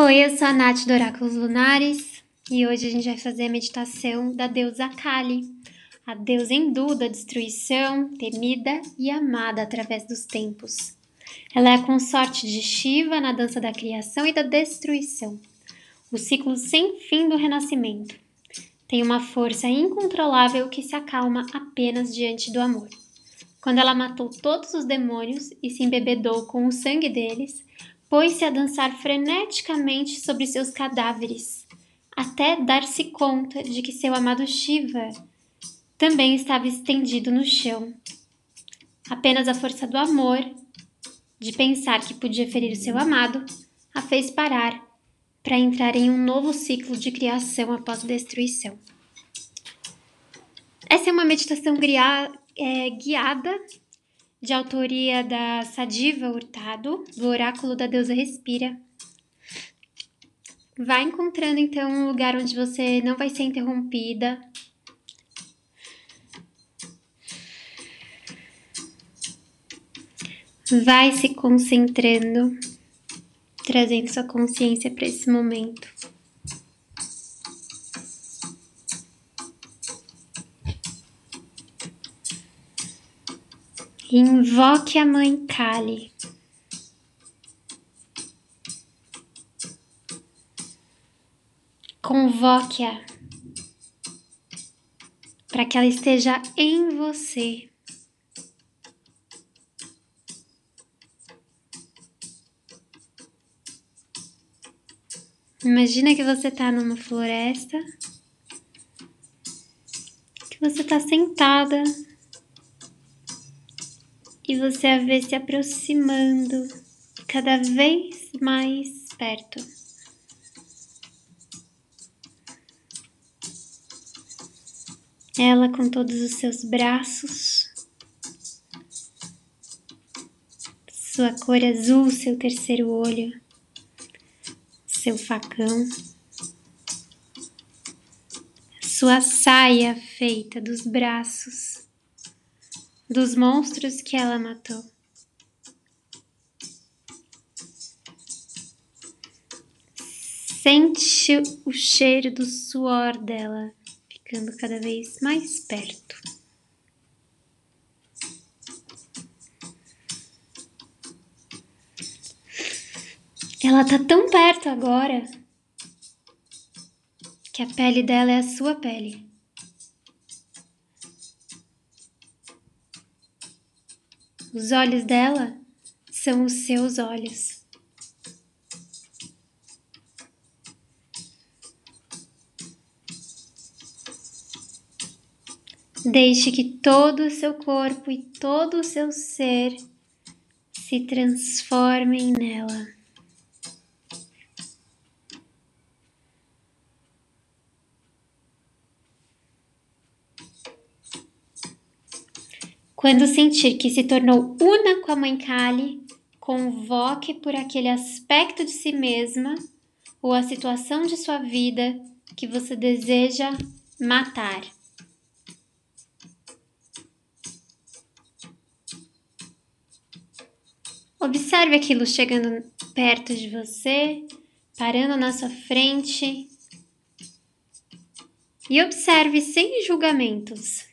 Oi, eu sou a Nath do Oráculos Lunares e hoje a gente vai fazer a meditação da deusa Kali, a deusa hindu da destruição, temida e amada através dos tempos. Ela é a consorte de Shiva na dança da criação e da destruição, o ciclo sem fim do renascimento. Tem uma força incontrolável que se acalma apenas diante do amor. Quando ela matou todos os demônios e se embebedou com o sangue deles, pôs-se a dançar freneticamente sobre seus cadáveres, até dar-se conta de que seu amado Shiva também estava estendido no chão. Apenas a força do amor, de pensar que podia ferir seu amado, a fez parar para entrar em um novo ciclo de criação após a destruição. Essa é uma meditação é, guiada de autoria da Sadiva Hurtado, do Oráculo da Deusa Respira. Vai encontrando então um lugar onde você não vai ser interrompida. Vai se concentrando, trazendo sua consciência para esse momento. Invoque a Mãe Kali. Convoque-a para que ela esteja em você. Imagina que você está numa floresta, que você está sentada e você a vê se aproximando cada vez mais perto. Ela com todos os seus braços, sua cor azul, seu terceiro olho, seu facão, sua saia feita dos braços dos monstros que ela matou. Sente o cheiro do suor dela ficando cada vez mais perto. Ela tá tão perto agora que a pele dela é a sua pele. Os olhos dela são os seus olhos. Deixe que todo o seu corpo e todo o seu ser se transformem nela. Quando sentir que se tornou una com a Mãe Kali, convoque por aquele aspecto de si mesma ou a situação de sua vida que você deseja matar. Observe aquilo chegando perto de você, parando na sua frente. E observe sem julgamentos.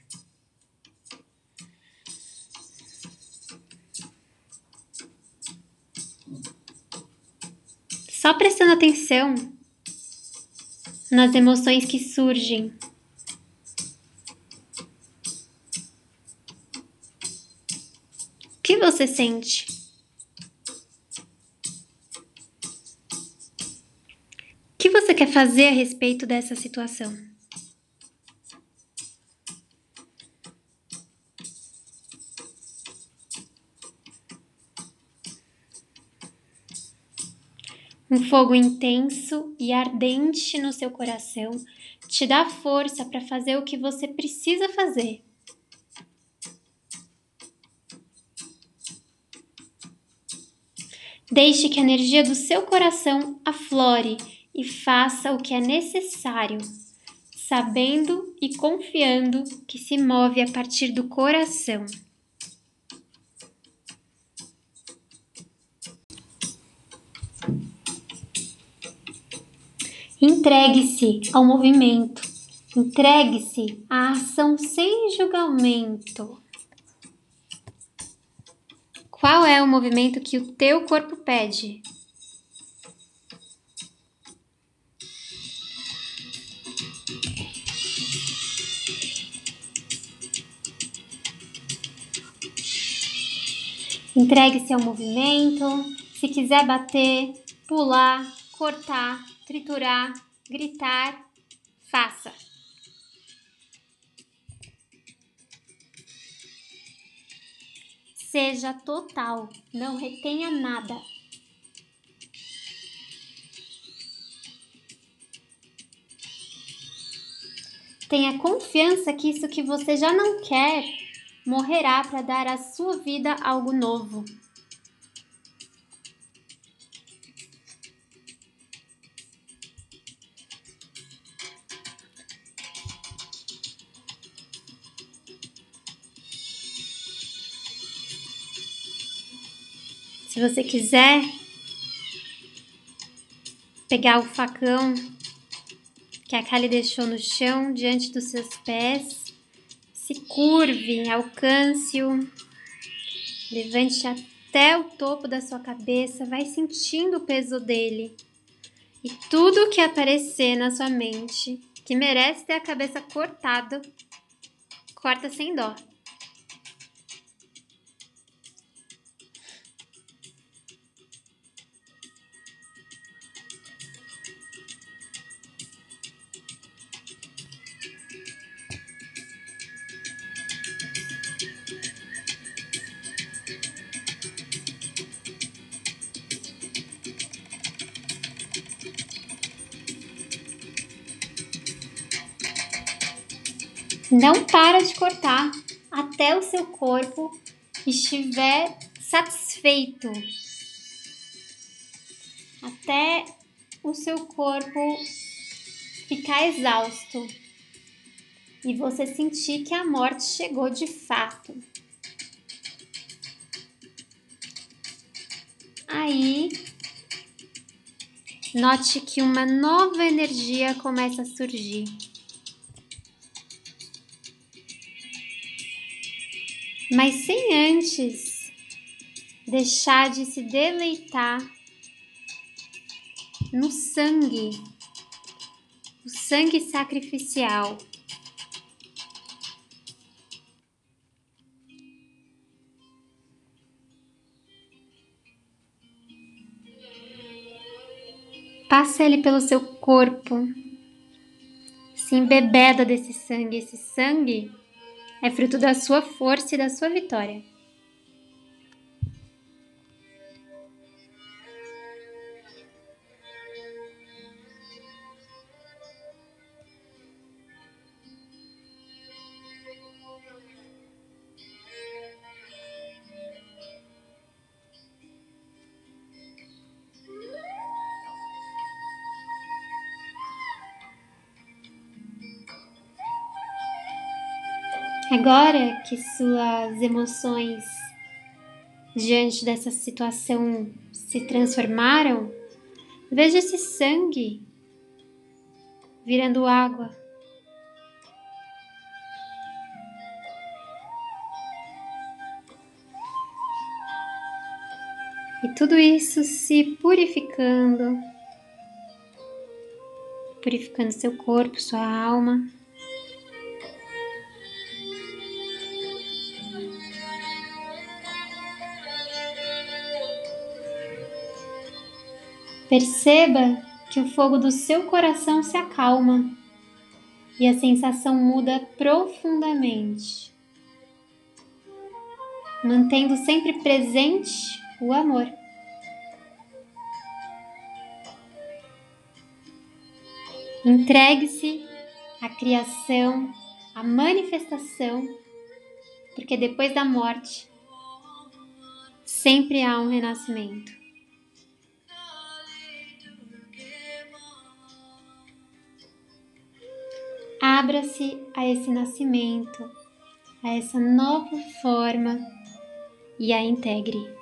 Só prestando atenção nas emoções que surgem. O que você sente? O que você quer fazer a respeito dessa situação? Um fogo intenso e ardente no seu coração te dá força para fazer o que você precisa fazer. Deixe que a energia do seu coração aflore e faça o que é necessário, sabendo e confiando que se move a partir do coração. Entregue-se ao movimento. Entregue-se à ação sem julgamento. Qual é o movimento que o teu corpo pede? Entregue-se ao movimento. Se quiser bater, pular, cortar, triturar, gritar, faça. Seja total, não retenha nada. Tenha confiança que isso que você já não quer morrerá para dar à sua vida algo novo. Se você quiser pegar o facão que a Kali deixou no chão diante dos seus pés se curve, alcance-o, levante até o topo da sua cabeça, vai sentindo o peso dele. E tudo que aparecer na sua mente que merece ter a cabeça cortada, corta sem dó. Não para de cortar até o seu corpo estiver satisfeito. Até o seu corpo ficar exausto e você sentir que a morte chegou de fato. Aí, note que uma nova energia começa a surgir. Mas sem antes deixar de se deleitar no sangue, o sangue sacrificial. Passa ele pelo seu corpo, se embebeda desse sangue. Esse sangue é fruto da sua força e da sua vitória. Agora que suas emoções diante dessa situação se transformaram, veja esse sangue virando água. E tudo isso se purificando, purificando seu corpo, sua alma. Perceba que o fogo do seu coração se acalma e a sensação muda profundamente, mantendo sempre presente o amor. Entregue-se à criação, à manifestação, porque depois da morte sempre há um renascimento. Abra-se a esse nascimento, a essa nova forma e a integre.